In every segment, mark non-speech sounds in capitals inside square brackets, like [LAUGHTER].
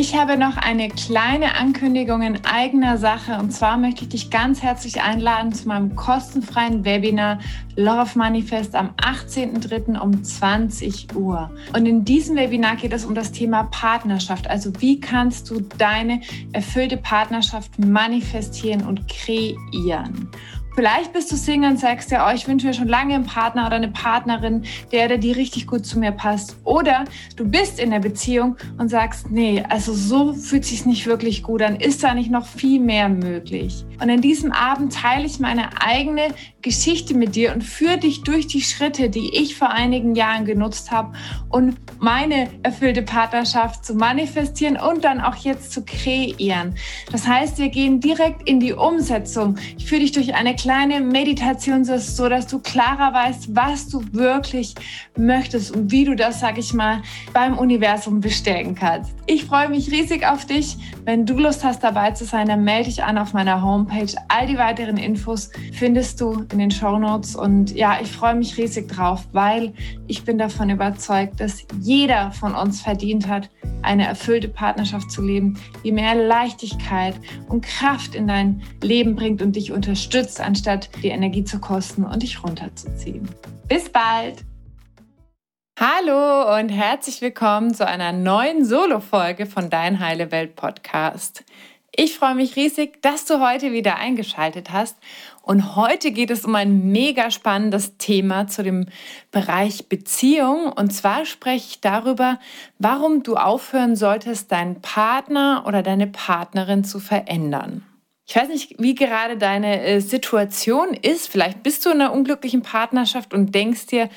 Ich habe noch eine kleine Ankündigung in eigener Sache und zwar möchte ich dich ganz herzlich einladen zu meinem kostenfreien Webinar Love Manifest am 18.03. um 20 Uhr. Und in diesem Webinar geht es um das Thema Partnerschaft. Also wie kannst du deine erfüllte Partnerschaft manifestieren und kreieren? Vielleicht bist du Single und sagst ja, oh, ich wünsche mir schon lange einen Partner oder eine Partnerin, der oder die richtig gut zu mir passt. Oder du bist in der Beziehung und sagst, nee, also so fühlt sich nicht wirklich gut an. Ist da nicht noch viel mehr möglich? Und in diesem Abend teile ich meine eigene Geschichte mit dir und führe dich durch die Schritte, die ich vor einigen Jahren genutzt habe und meine erfüllte Partnerschaft zu manifestieren und dann auch jetzt zu kreieren. Das heißt, wir gehen direkt in die Umsetzung. Ich führe dich durch eine kleine Meditation, so dass du klarer weißt, was du wirklich möchtest und wie du das, sag ich mal, beim Universum bestärken kannst. Ich freue mich riesig auf dich. Wenn du Lust hast, dabei zu sein, dann melde dich an auf meiner Homepage. All die weiteren Infos findest du in den Show Notes. Und ja, ich freue mich riesig drauf, weil ich bin davon überzeugt, dass jeder von uns verdient hat, eine erfüllte Partnerschaft zu leben, die mehr Leichtigkeit und Kraft in dein Leben bringt und dich unterstützt, anstatt die Energie zu kosten und dich runterzuziehen. Bis bald! Hallo und herzlich willkommen zu einer neuen Solo-Folge von Dein Heile Welt Podcast. Ich freue mich riesig, dass du heute wieder eingeschaltet hast. Und heute geht es um ein mega spannendes Thema zu dem Bereich Beziehung. Und zwar spreche ich darüber, warum du aufhören solltest, deinen Partner oder deine Partnerin zu verändern. Ich weiß nicht, wie gerade deine äh, Situation ist. Vielleicht bist du in einer unglücklichen Partnerschaft und denkst dir,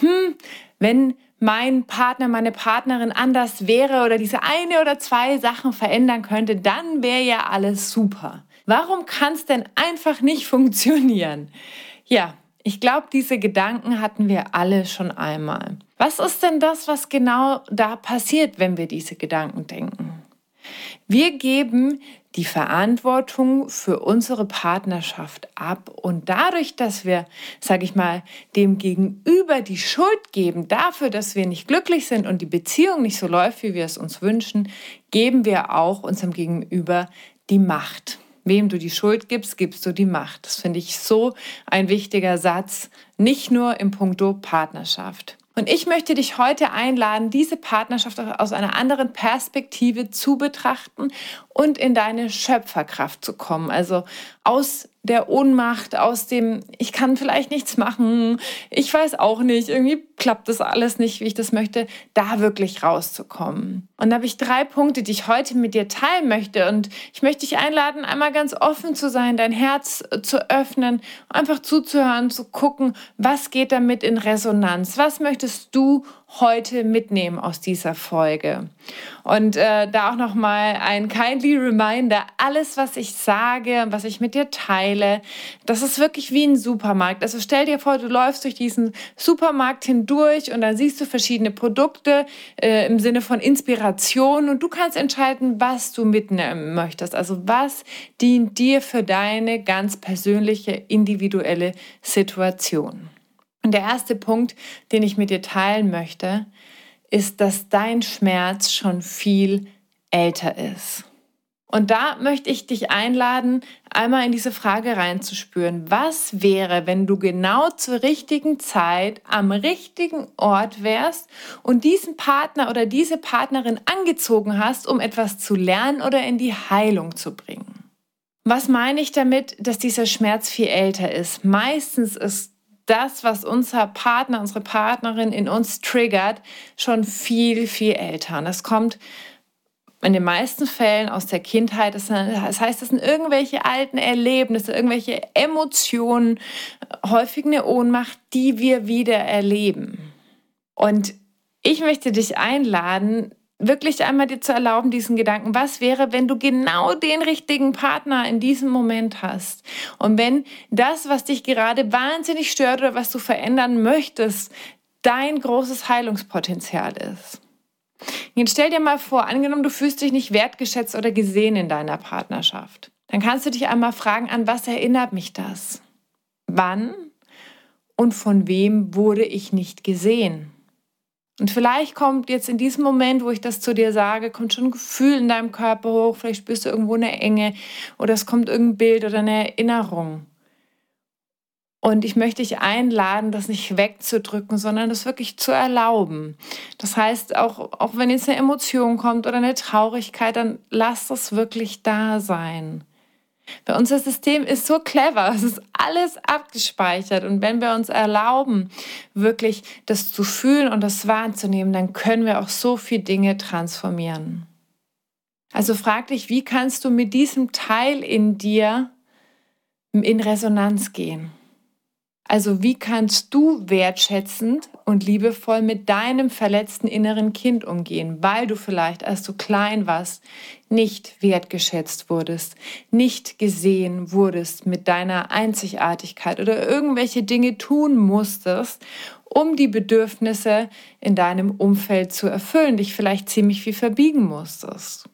hm, wenn mein Partner, meine Partnerin anders wäre oder diese eine oder zwei Sachen verändern könnte, dann wäre ja alles super. Warum kann es denn einfach nicht funktionieren? Ja, ich glaube, diese Gedanken hatten wir alle schon einmal. Was ist denn das, was genau da passiert, wenn wir diese Gedanken denken? Wir geben die Verantwortung für unsere Partnerschaft ab und dadurch, dass wir, sage ich mal, dem Gegenüber die Schuld geben dafür, dass wir nicht glücklich sind und die Beziehung nicht so läuft, wie wir es uns wünschen, geben wir auch unserem Gegenüber die Macht. Wem du die Schuld gibst, gibst du die Macht. Das finde ich so ein wichtiger Satz, nicht nur im Punkto Partnerschaft. Und ich möchte dich heute einladen, diese Partnerschaft aus einer anderen Perspektive zu betrachten und in deine Schöpferkraft zu kommen. Also aus der Ohnmacht, aus dem, ich kann vielleicht nichts machen, ich weiß auch nicht, irgendwie klappt das alles nicht, wie ich das möchte, da wirklich rauszukommen. Und da habe ich drei Punkte, die ich heute mit dir teilen möchte. Und ich möchte dich einladen, einmal ganz offen zu sein, dein Herz zu öffnen, einfach zuzuhören, zu gucken, was geht damit in Resonanz, was möchtest du heute mitnehmen aus dieser Folge. Und äh, da auch noch mal ein kindly reminder: Alles, was ich sage, was ich mit dir teile, das ist wirklich wie ein Supermarkt. Also stell dir vor, du läufst durch diesen Supermarkt hindurch und dann siehst du verschiedene Produkte äh, im Sinne von Inspiration und du kannst entscheiden, was du mitnehmen möchtest. Also was dient dir für deine ganz persönliche individuelle Situation. Und der erste Punkt, den ich mit dir teilen möchte, ist, dass dein Schmerz schon viel älter ist. Und da möchte ich dich einladen, einmal in diese Frage reinzuspüren. Was wäre, wenn du genau zur richtigen Zeit am richtigen Ort wärst und diesen Partner oder diese Partnerin angezogen hast, um etwas zu lernen oder in die Heilung zu bringen? Was meine ich damit, dass dieser Schmerz viel älter ist? Meistens ist das, was unser Partner, unsere Partnerin in uns triggert, schon viel, viel älter. Und das kommt in den meisten Fällen aus der Kindheit. Das heißt, das sind irgendwelche alten Erlebnisse, irgendwelche Emotionen, häufig eine Ohnmacht, die wir wieder erleben. Und ich möchte dich einladen, wirklich einmal dir zu erlauben, diesen Gedanken, was wäre, wenn du genau den richtigen Partner in diesem Moment hast? Und wenn das, was dich gerade wahnsinnig stört oder was du verändern möchtest, dein großes Heilungspotenzial ist. Jetzt stell dir mal vor, angenommen, du fühlst dich nicht wertgeschätzt oder gesehen in deiner Partnerschaft. Dann kannst du dich einmal fragen, an was erinnert mich das? Wann und von wem wurde ich nicht gesehen? Und vielleicht kommt jetzt in diesem Moment, wo ich das zu dir sage, kommt schon ein Gefühl in deinem Körper hoch, vielleicht spürst du irgendwo eine Enge oder es kommt irgendein Bild oder eine Erinnerung. Und ich möchte dich einladen, das nicht wegzudrücken, sondern das wirklich zu erlauben. Das heißt, auch, auch wenn jetzt eine Emotion kommt oder eine Traurigkeit, dann lass das wirklich da sein. Weil unser System ist so clever, es ist alles abgespeichert. Und wenn wir uns erlauben, wirklich das zu fühlen und das wahrzunehmen, dann können wir auch so viele Dinge transformieren. Also frag dich, wie kannst du mit diesem Teil in dir in Resonanz gehen? Also wie kannst du wertschätzend und liebevoll mit deinem verletzten inneren Kind umgehen, weil du vielleicht, als du klein warst, nicht wertgeschätzt wurdest, nicht gesehen wurdest mit deiner Einzigartigkeit oder irgendwelche Dinge tun musstest, um die Bedürfnisse in deinem Umfeld zu erfüllen, dich vielleicht ziemlich viel verbiegen musstest.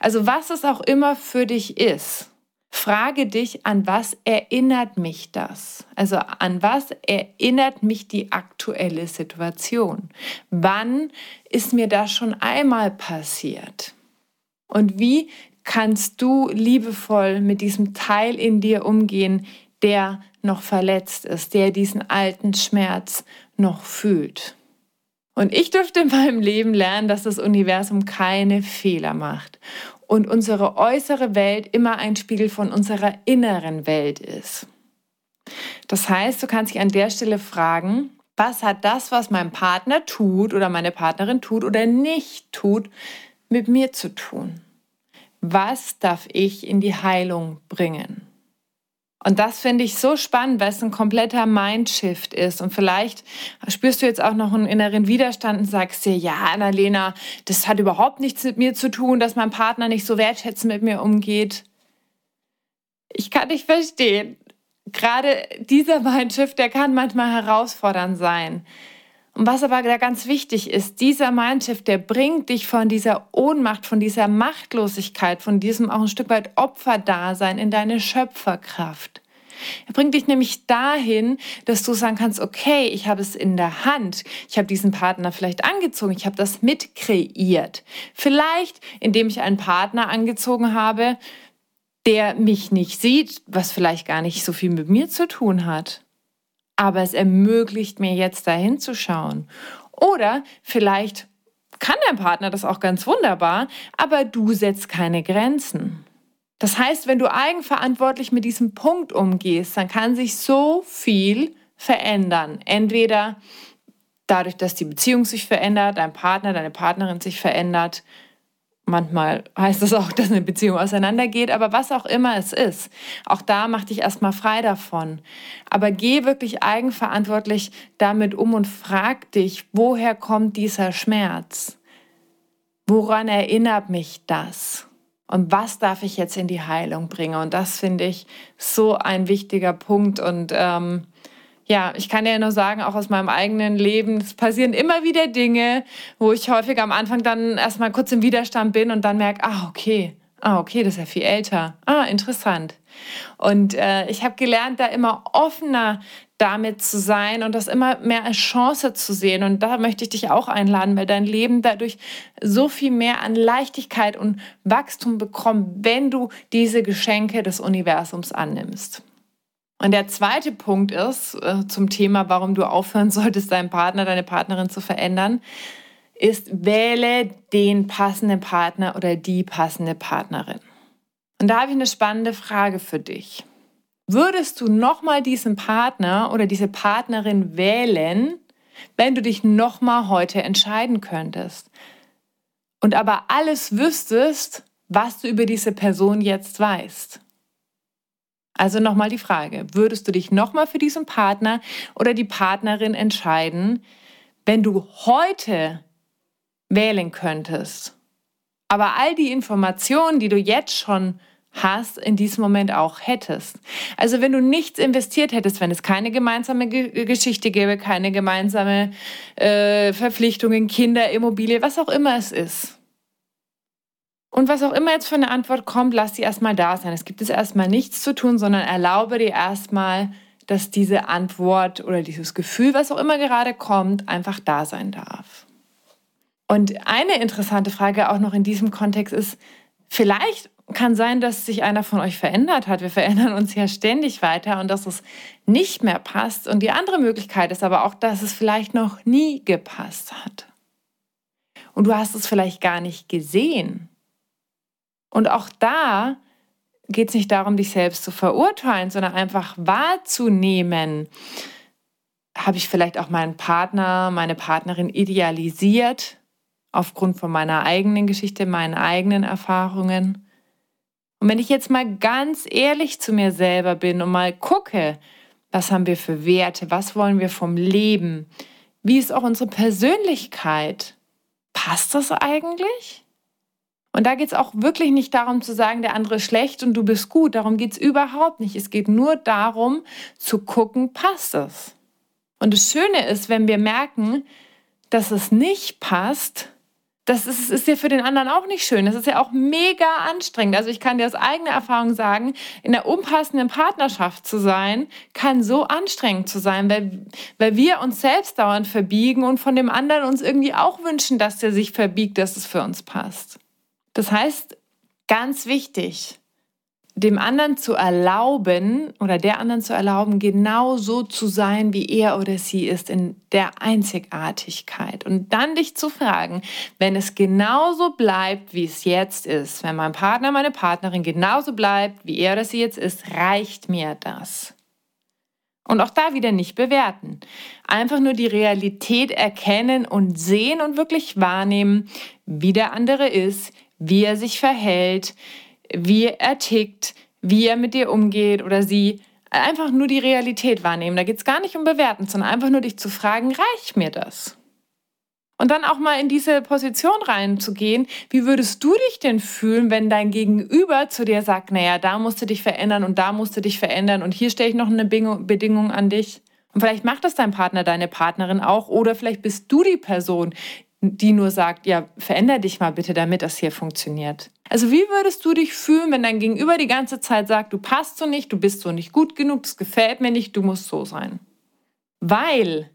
Also was es auch immer für dich ist, Frage dich, an was erinnert mich das? Also an was erinnert mich die aktuelle Situation? Wann ist mir das schon einmal passiert? Und wie kannst du liebevoll mit diesem Teil in dir umgehen, der noch verletzt ist, der diesen alten Schmerz noch fühlt? Und ich durfte in meinem Leben lernen, dass das Universum keine Fehler macht und unsere äußere Welt immer ein Spiegel von unserer inneren Welt ist. Das heißt, du kannst dich an der Stelle fragen, was hat das, was mein Partner tut oder meine Partnerin tut oder nicht tut, mit mir zu tun? Was darf ich in die Heilung bringen? Und das finde ich so spannend, weil es ein kompletter Mindshift ist. Und vielleicht spürst du jetzt auch noch einen inneren Widerstand und sagst dir, ja, Annalena, das hat überhaupt nichts mit mir zu tun, dass mein Partner nicht so wertschätzend mit mir umgeht. Ich kann dich verstehen. Gerade dieser Mindshift, der kann manchmal herausfordernd sein. Und was aber da ganz wichtig ist, dieser Mindshift, der bringt dich von dieser Ohnmacht, von dieser Machtlosigkeit, von diesem auch ein Stück weit Opferdasein in deine Schöpferkraft. Er bringt dich nämlich dahin, dass du sagen kannst, okay, ich habe es in der Hand. Ich habe diesen Partner vielleicht angezogen. Ich habe das mitkreiert. Vielleicht, indem ich einen Partner angezogen habe, der mich nicht sieht, was vielleicht gar nicht so viel mit mir zu tun hat aber es ermöglicht mir jetzt dahin zu schauen. Oder vielleicht kann dein Partner das auch ganz wunderbar, aber du setzt keine Grenzen. Das heißt, wenn du eigenverantwortlich mit diesem Punkt umgehst, dann kann sich so viel verändern. Entweder dadurch, dass die Beziehung sich verändert, dein Partner, deine Partnerin sich verändert, Manchmal heißt es das auch, [LAUGHS] dass eine Beziehung auseinandergeht, aber was auch immer es ist, auch da mach dich erstmal frei davon. Aber geh wirklich eigenverantwortlich damit um und frag dich, woher kommt dieser Schmerz? Woran erinnert mich das? Und was darf ich jetzt in die Heilung bringen? Und das finde ich so ein wichtiger Punkt. Und ähm, ja, ich kann ja nur sagen, auch aus meinem eigenen Leben, es passieren immer wieder Dinge, wo ich häufig am Anfang dann erstmal kurz im Widerstand bin und dann merke, ah, okay, ah, okay, das ist ja viel älter. Ah, interessant. Und äh, ich habe gelernt, da immer offener damit zu sein und das immer mehr als Chance zu sehen. Und da möchte ich dich auch einladen, weil dein Leben dadurch so viel mehr an Leichtigkeit und Wachstum bekommt, wenn du diese Geschenke des Universums annimmst. Und der zweite Punkt ist äh, zum Thema, warum du aufhören [LAUGHS] solltest, deinen Partner, deine Partnerin zu verändern, ist, wähle den passenden Partner oder die passende Partnerin. Und da habe ich eine spannende Frage für dich. Würdest du nochmal diesen Partner oder diese Partnerin wählen, wenn du dich nochmal heute entscheiden könntest? Und aber alles wüsstest, was du über diese Person jetzt weißt. Also nochmal die Frage, würdest du dich nochmal für diesen Partner oder die Partnerin entscheiden, wenn du heute wählen könntest? Aber all die Informationen, die du jetzt schon hast, in diesem Moment auch hättest. Also wenn du nichts investiert hättest, wenn es keine gemeinsame G Geschichte gäbe, keine gemeinsame äh, Verpflichtungen, Kinder, Immobilie, was auch immer es ist. Und was auch immer jetzt für eine Antwort kommt, lass sie erstmal da sein. Es gibt es erstmal nichts zu tun, sondern erlaube dir erstmal, dass diese Antwort oder dieses Gefühl, was auch immer gerade kommt, einfach da sein darf. Und eine interessante Frage auch noch in diesem Kontext ist, vielleicht kann sein, dass sich einer von euch verändert hat. Wir verändern uns ja ständig weiter und dass es nicht mehr passt. Und die andere Möglichkeit ist aber auch, dass es vielleicht noch nie gepasst hat. Und du hast es vielleicht gar nicht gesehen. Und auch da geht es nicht darum, dich selbst zu verurteilen, sondern einfach wahrzunehmen. Habe ich vielleicht auch meinen Partner, meine Partnerin idealisiert aufgrund von meiner eigenen Geschichte, meinen eigenen Erfahrungen? Und wenn ich jetzt mal ganz ehrlich zu mir selber bin und mal gucke, was haben wir für Werte, was wollen wir vom Leben, wie ist auch unsere Persönlichkeit, passt das eigentlich? Und da geht es auch wirklich nicht darum zu sagen, der andere ist schlecht und du bist gut. Darum geht es überhaupt nicht. Es geht nur darum zu gucken, passt es. Und das Schöne ist, wenn wir merken, dass es nicht passt, das ist, ist ja für den anderen auch nicht schön. Das ist ja auch mega anstrengend. Also ich kann dir aus eigener Erfahrung sagen, in der unpassenden Partnerschaft zu sein, kann so anstrengend zu sein, weil, weil wir uns selbst dauernd verbiegen und von dem anderen uns irgendwie auch wünschen, dass der sich verbiegt, dass es für uns passt. Das heißt, ganz wichtig, dem anderen zu erlauben oder der anderen zu erlauben, genau so zu sein, wie er oder sie ist, in der Einzigartigkeit. Und dann dich zu fragen, wenn es genauso bleibt, wie es jetzt ist, wenn mein Partner, meine Partnerin genauso bleibt, wie er oder sie jetzt ist, reicht mir das. Und auch da wieder nicht bewerten. Einfach nur die Realität erkennen und sehen und wirklich wahrnehmen, wie der andere ist, wie er sich verhält, wie er tickt, wie er mit dir umgeht oder sie. Einfach nur die Realität wahrnehmen. Da geht es gar nicht um Bewerten, sondern einfach nur dich zu fragen, reicht mir das? Und dann auch mal in diese Position reinzugehen, wie würdest du dich denn fühlen, wenn dein Gegenüber zu dir sagt, naja, da musst du dich verändern und da musst du dich verändern und hier stelle ich noch eine Bedingung an dich. Und vielleicht macht das dein Partner, deine Partnerin auch oder vielleicht bist du die Person, die nur sagt, ja, veränder dich mal bitte, damit das hier funktioniert. Also wie würdest du dich fühlen, wenn dein Gegenüber die ganze Zeit sagt, du passt so nicht, du bist so nicht gut genug, das gefällt mir nicht, du musst so sein? Weil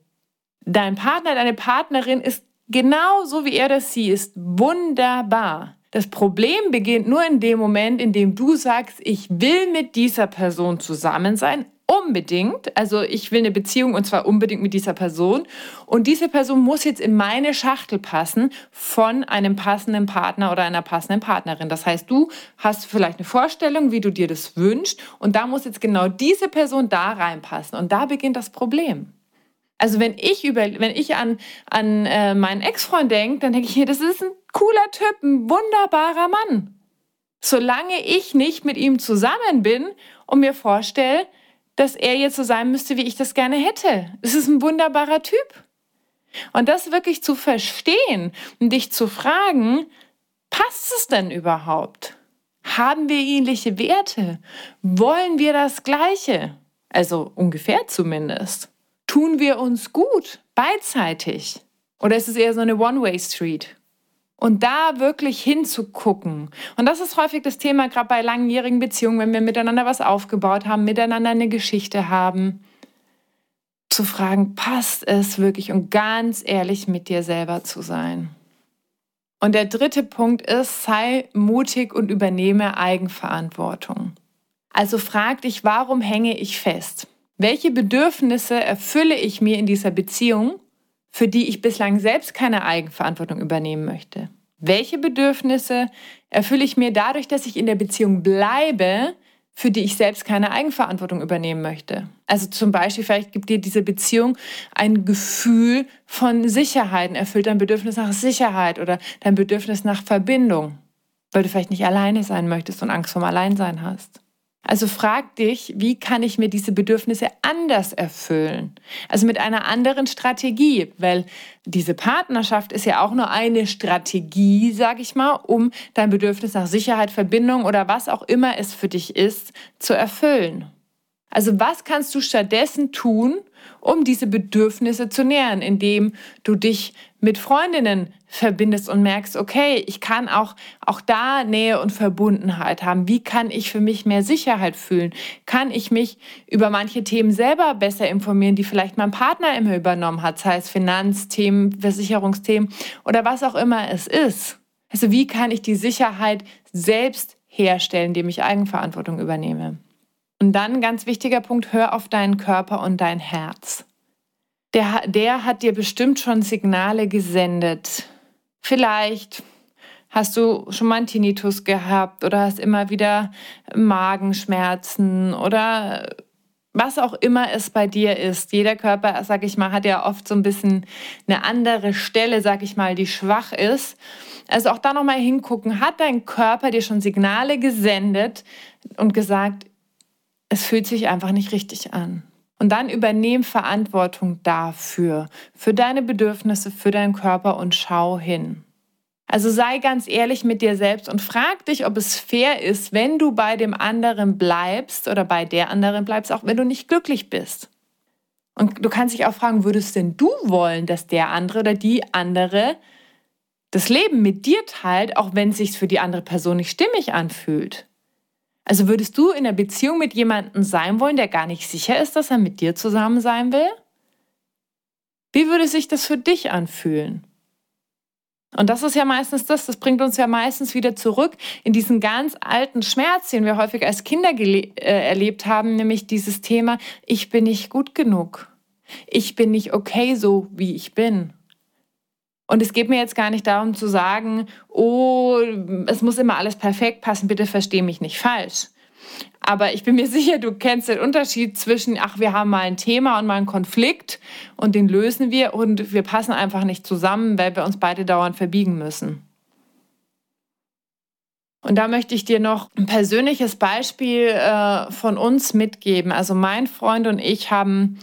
dein Partner, deine Partnerin ist genau so, wie er das sie ist, wunderbar. Das Problem beginnt nur in dem Moment, in dem du sagst, ich will mit dieser Person zusammen sein, unbedingt. Also ich will eine Beziehung und zwar unbedingt mit dieser Person. Und diese Person muss jetzt in meine Schachtel passen von einem passenden Partner oder einer passenden Partnerin. Das heißt, du hast vielleicht eine Vorstellung, wie du dir das wünschst. Und da muss jetzt genau diese Person da reinpassen. Und da beginnt das Problem. Also wenn ich über, wenn ich an, an äh, meinen Ex-Freund denke, dann denke ich mir, das ist ein cooler Typ, ein wunderbarer Mann. Solange ich nicht mit ihm zusammen bin und mir vorstelle, dass er jetzt so sein müsste, wie ich das gerne hätte. Es ist ein wunderbarer Typ. Und das wirklich zu verstehen und dich zu fragen, passt es denn überhaupt? Haben wir ähnliche Werte? Wollen wir das Gleiche? Also ungefähr zumindest. Tun wir uns gut, beidseitig? Oder ist es eher so eine One-Way-Street? Und da wirklich hinzugucken. Und das ist häufig das Thema, gerade bei langjährigen Beziehungen, wenn wir miteinander was aufgebaut haben, miteinander eine Geschichte haben, zu fragen, passt es wirklich und ganz ehrlich mit dir selber zu sein. Und der dritte Punkt ist, sei mutig und übernehme Eigenverantwortung. Also frag dich, warum hänge ich fest? Welche Bedürfnisse erfülle ich mir in dieser Beziehung für die ich bislang selbst keine Eigenverantwortung übernehmen möchte? Welche Bedürfnisse erfülle ich mir dadurch, dass ich in der Beziehung bleibe, für die ich selbst keine Eigenverantwortung übernehmen möchte? Also zum Beispiel, vielleicht gibt dir diese Beziehung ein Gefühl von Sicherheit, erfüllt dein Bedürfnis nach Sicherheit oder dein Bedürfnis nach Verbindung, weil du vielleicht nicht alleine sein möchtest und Angst vorm Alleinsein hast. Also frag dich, wie kann ich mir diese Bedürfnisse anders erfüllen? Also mit einer anderen Strategie, weil diese Partnerschaft ist ja auch nur eine Strategie, sag ich mal, um dein Bedürfnis nach Sicherheit, Verbindung oder was auch immer es für dich ist, zu erfüllen. Also was kannst du stattdessen tun, um diese Bedürfnisse zu nähren, indem du dich mit Freundinnen verbindest und merkst, okay, ich kann auch, auch da Nähe und Verbundenheit haben. Wie kann ich für mich mehr Sicherheit fühlen? Kann ich mich über manche Themen selber besser informieren, die vielleicht mein Partner immer übernommen hat, sei es Finanzthemen, Versicherungsthemen oder was auch immer es ist? Also wie kann ich die Sicherheit selbst herstellen, indem ich Eigenverantwortung übernehme? Und dann ganz wichtiger Punkt, hör auf deinen Körper und dein Herz. Der, der hat dir bestimmt schon Signale gesendet. Vielleicht hast du schon mal einen Tinnitus gehabt oder hast immer wieder Magenschmerzen oder was auch immer es bei dir ist. Jeder Körper, sag ich mal, hat ja oft so ein bisschen eine andere Stelle, sag ich mal, die schwach ist. Also auch da nochmal hingucken, hat dein Körper dir schon Signale gesendet und gesagt, es fühlt sich einfach nicht richtig an. Und dann übernehm Verantwortung dafür, für deine Bedürfnisse, für deinen Körper und schau hin. Also sei ganz ehrlich mit dir selbst und frag dich, ob es fair ist, wenn du bei dem anderen bleibst oder bei der anderen bleibst, auch wenn du nicht glücklich bist. Und du kannst dich auch fragen, würdest denn du wollen, dass der andere oder die andere das Leben mit dir teilt, auch wenn es sich für die andere Person nicht stimmig anfühlt? Also würdest du in einer Beziehung mit jemandem sein wollen, der gar nicht sicher ist, dass er mit dir zusammen sein will? Wie würde sich das für dich anfühlen? Und das ist ja meistens das, das bringt uns ja meistens wieder zurück in diesen ganz alten Schmerz, den wir häufig als Kinder äh, erlebt haben, nämlich dieses Thema, ich bin nicht gut genug. Ich bin nicht okay so, wie ich bin. Und es geht mir jetzt gar nicht darum zu sagen, oh, es muss immer alles perfekt passen, bitte versteh mich nicht falsch. Aber ich bin mir [LAUGHS] sicher, du kennst den Unterschied zwischen, ach, wir haben mal ein Thema und mal einen Konflikt und den lösen wir und wir passen einfach nicht zusammen, weil wir uns beide dauernd verbiegen müssen. Und da möchte ich dir noch ein persönliches Beispiel äh, von uns mitgeben. Also mein Freund und ich haben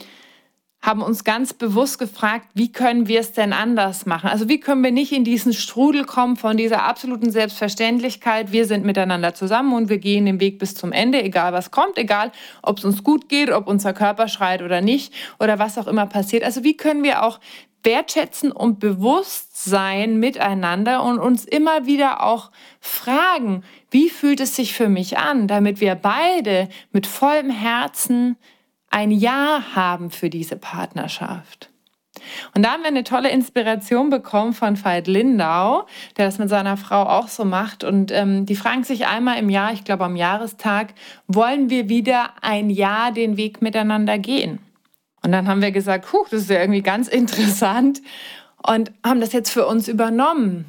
haben uns ganz bewusst gefragt, wie können wir es denn anders machen? Also wie können wir nicht in diesen Strudel kommen von dieser absoluten Selbstverständlichkeit, wir sind miteinander zusammen und wir gehen den Weg bis zum Ende, egal was kommt, egal ob es uns gut geht, ob unser Körper schreit oder nicht oder was auch immer passiert. Also wie können wir auch wertschätzen und bewusst sein miteinander und uns immer wieder auch fragen, wie fühlt es sich für mich an, damit wir beide mit vollem Herzen ein Ja haben für diese Partnerschaft. Und da haben wir eine tolle Inspiration bekommen von Veit Lindau, der das mit seiner Frau auch so macht. Und ähm, die fragen sich einmal im Jahr, ich glaube am Jahrestag, wollen wir wieder ein Jahr den Weg miteinander gehen? Und dann haben wir gesagt, huch, das ist ja irgendwie ganz [LAUGHS] interessant und haben das jetzt für uns übernommen,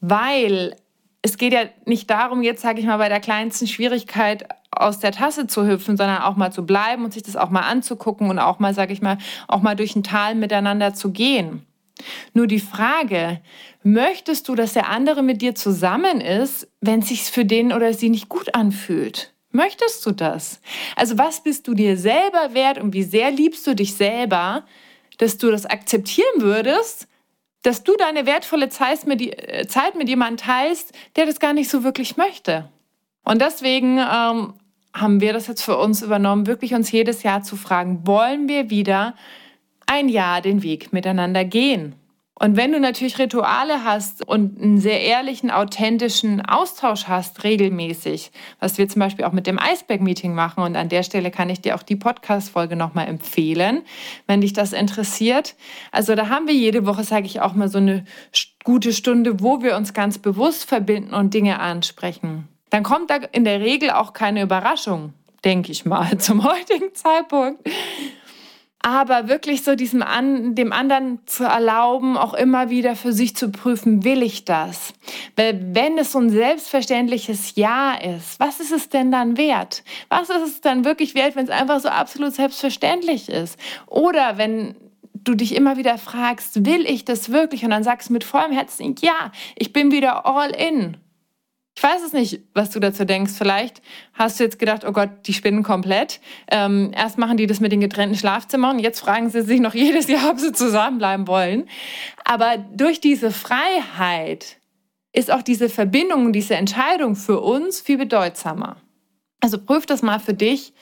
weil es geht ja nicht darum, jetzt sage ich mal bei der kleinsten Schwierigkeit aus der Tasse zu hüpfen, sondern auch mal zu bleiben und sich das auch mal anzugucken und auch mal, sage ich mal, auch mal durch ein Tal miteinander zu gehen. Nur die Frage, möchtest du, dass der andere mit dir zusammen ist, wenn es sich für den oder sie nicht gut anfühlt? Möchtest du das? Also was bist du dir selber wert und wie sehr liebst du dich selber, dass du das akzeptieren würdest, dass du deine wertvolle Zeit mit, äh, jemandem teilst, der das gar nicht so wirklich möchte? Und deswegen ähm, haben wir das jetzt für uns übernommen, wirklich uns jedes Jahr zu fragen, wollen wir wieder ein Jahr den Weg miteinander gehen? Und wenn du natürlich Rituale hast und einen sehr ehrlichen, authentischen Austausch hast, regelmäßig, was wir zum Beispiel auch mit dem Iceberg-Meeting machen, und an der Stelle kann ich dir auch die Podcast-Folge nochmal empfehlen, wenn dich das interessiert. Also da haben wir jede Woche, sage ich auch mal, so eine gute Stunde, wo wir uns ganz bewusst verbinden und Dinge ansprechen dann kommt da in der Regel auch keine Überraschung, denke ich mal, [LAUGHS] zum heutigen Zeitpunkt. Aber wirklich so diesem an, dem anderen zu erlauben, auch immer wieder für sich zu prüfen, will ich das? Weil wenn es so ein selbstverständliches Ja ist, was ist es denn dann wert? Was ist es dann wirklich wert, wenn es einfach so absolut selbstverständlich ist? Oder wenn du dich immer wieder fragst, will ich das wirklich? Und dann sagst du mit vollem Herzen, ja, ich bin wieder all in. Ich weiß es nicht, was du dazu denkst. Vielleicht hast du jetzt gedacht, oh Gott, die spinnen komplett. Ähm, erst machen die das mit den getrennten Schlafzimmern, jetzt fragen sie sich noch [LAUGHS] jedes Jahr, ob sie zusammenbleiben wollen. Aber durch diese Freiheit ist auch diese Verbindung, diese Entscheidung für uns viel bedeutsamer. Also prüf das mal für dich,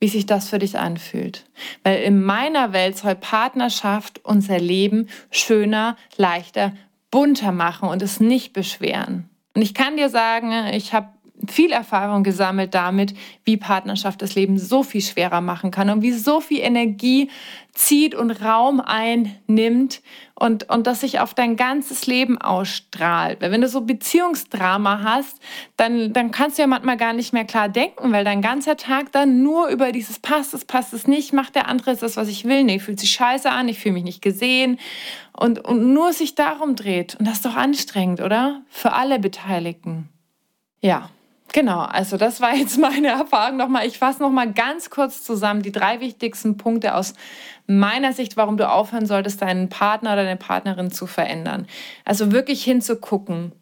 wie sich das für dich anfühlt. Weil in meiner Welt soll Partnerschaft unser Leben schöner, leichter, bunter machen und es nicht beschweren. Und ich kann dir sagen, ich habe viel Erfahrung gesammelt damit, wie Partnerschaft das Leben so viel schwerer machen kann und wie so viel Energie zieht und Raum einnimmt und, und das sich auf dein ganzes Leben ausstrahlt. Weil wenn du so Beziehungsdrama hast, dann, dann kannst du ja manchmal gar nicht mehr klar denken, weil dein ganzer Tag dann nur über dieses passt es, passt es nicht, macht der andere das, was ich will, nee, fühlt sich scheiße an, ich fühle mich nicht gesehen und, und nur sich darum dreht. Und das ist doch anstrengend, oder? Für alle Beteiligten. Ja, Genau, also das war jetzt meine Erfahrung nochmal. Ich fasse nochmal ganz kurz zusammen die drei wichtigsten Punkte aus meiner Sicht, warum du aufhören solltest, deinen Partner oder deine Partnerin zu verändern. Also wirklich hinzugucken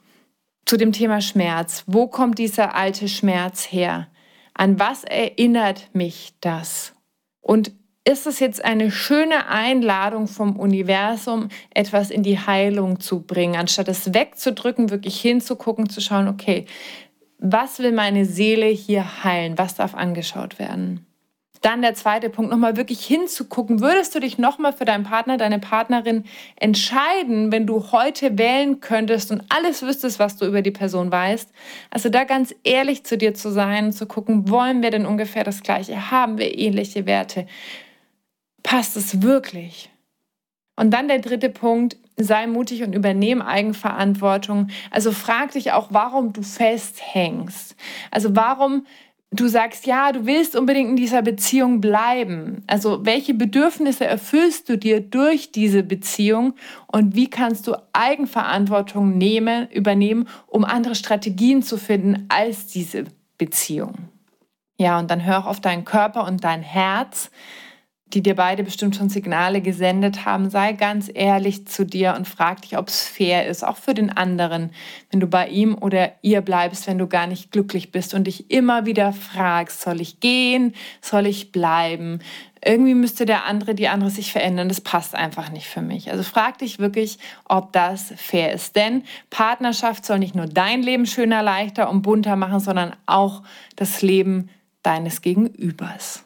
zu dem Thema Schmerz. Wo kommt dieser alte Schmerz her? An was erinnert mich das? Und ist es jetzt eine schöne Einladung vom Universum, etwas in die Heilung zu bringen, anstatt es wegzudrücken, wirklich hinzugucken, zu schauen, okay, was will meine Seele hier heilen? Was darf angeschaut werden? Dann der zweite Punkt, nochmal wirklich hinzugucken. Würdest du dich nochmal für deinen Partner, deine Partnerin entscheiden, wenn du heute wählen könntest und alles wüsstest, was du über die Person weißt? Also da ganz ehrlich zu dir zu sein und zu gucken, wollen wir denn ungefähr das Gleiche? Haben wir ähnliche Werte? Passt es wirklich? Und dann der dritte Punkt, sei mutig und übernehme Eigenverantwortung. Also frag dich auch, warum du festhängst. Also warum du sagst, ja, du willst unbedingt in dieser Beziehung bleiben. Also welche Bedürfnisse erfüllst du dir durch diese Beziehung und wie kannst du Eigenverantwortung nehmen, übernehmen, um andere Strategien zu finden als diese Beziehung? Ja, und dann hör auf deinen Körper und dein Herz die dir beide bestimmt schon Signale gesendet haben, sei ganz ehrlich zu dir und frag dich, ob es fair ist, auch für den anderen, wenn du bei ihm oder ihr bleibst, wenn du gar nicht glücklich bist und dich immer wieder fragst, soll ich gehen, soll ich bleiben? Irgendwie müsste der andere, die andere sich verändern. Das passt einfach nicht für mich. Also frag dich wirklich, ob das fair ist. Denn Partnerschaft soll nicht nur dein Leben schöner, leichter und bunter machen, sondern auch das Leben deines Gegenübers.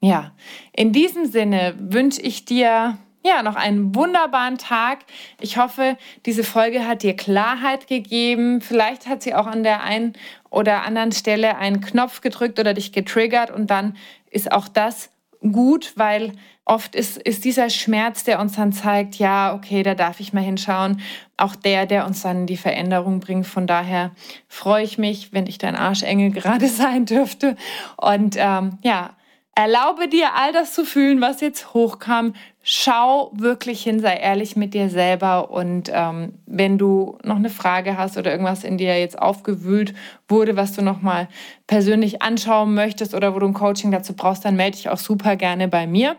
Ja, in diesem Sinne wünsche ich dir ja, noch einen wunderbaren Tag. Ich hoffe, diese Folge hat dir Klarheit gegeben. Vielleicht hat sie auch an der einen oder anderen Stelle einen Knopf gedrückt oder dich getriggert und dann ist auch das gut, weil oft ist, ist dieser Schmerz, der uns dann zeigt, ja, okay, da darf ich mal hinschauen, auch der, der uns dann die Veränderung bringt. Von daher freue ich mich, wenn ich dein Arschengel [LAUGHS] gerade sein dürfte. Und ähm, ja, Erlaube dir, all das zu fühlen, was jetzt hochkam. Schau wirklich hin, sei ehrlich mit dir selber. Und ähm, wenn du noch eine Frage hast oder irgendwas in dir jetzt aufgewühlt wurde, was du nochmal persönlich anschauen möchtest oder wo du ein Coaching dazu brauchst, dann melde dich auch super gerne bei mir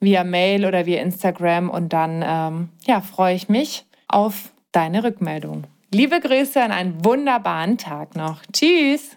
via Mail oder via Instagram. Und dann ähm, ja, freue ich mich auf deine Rückmeldung. Liebe Grüße und einen wunderbaren Tag noch. Tschüss!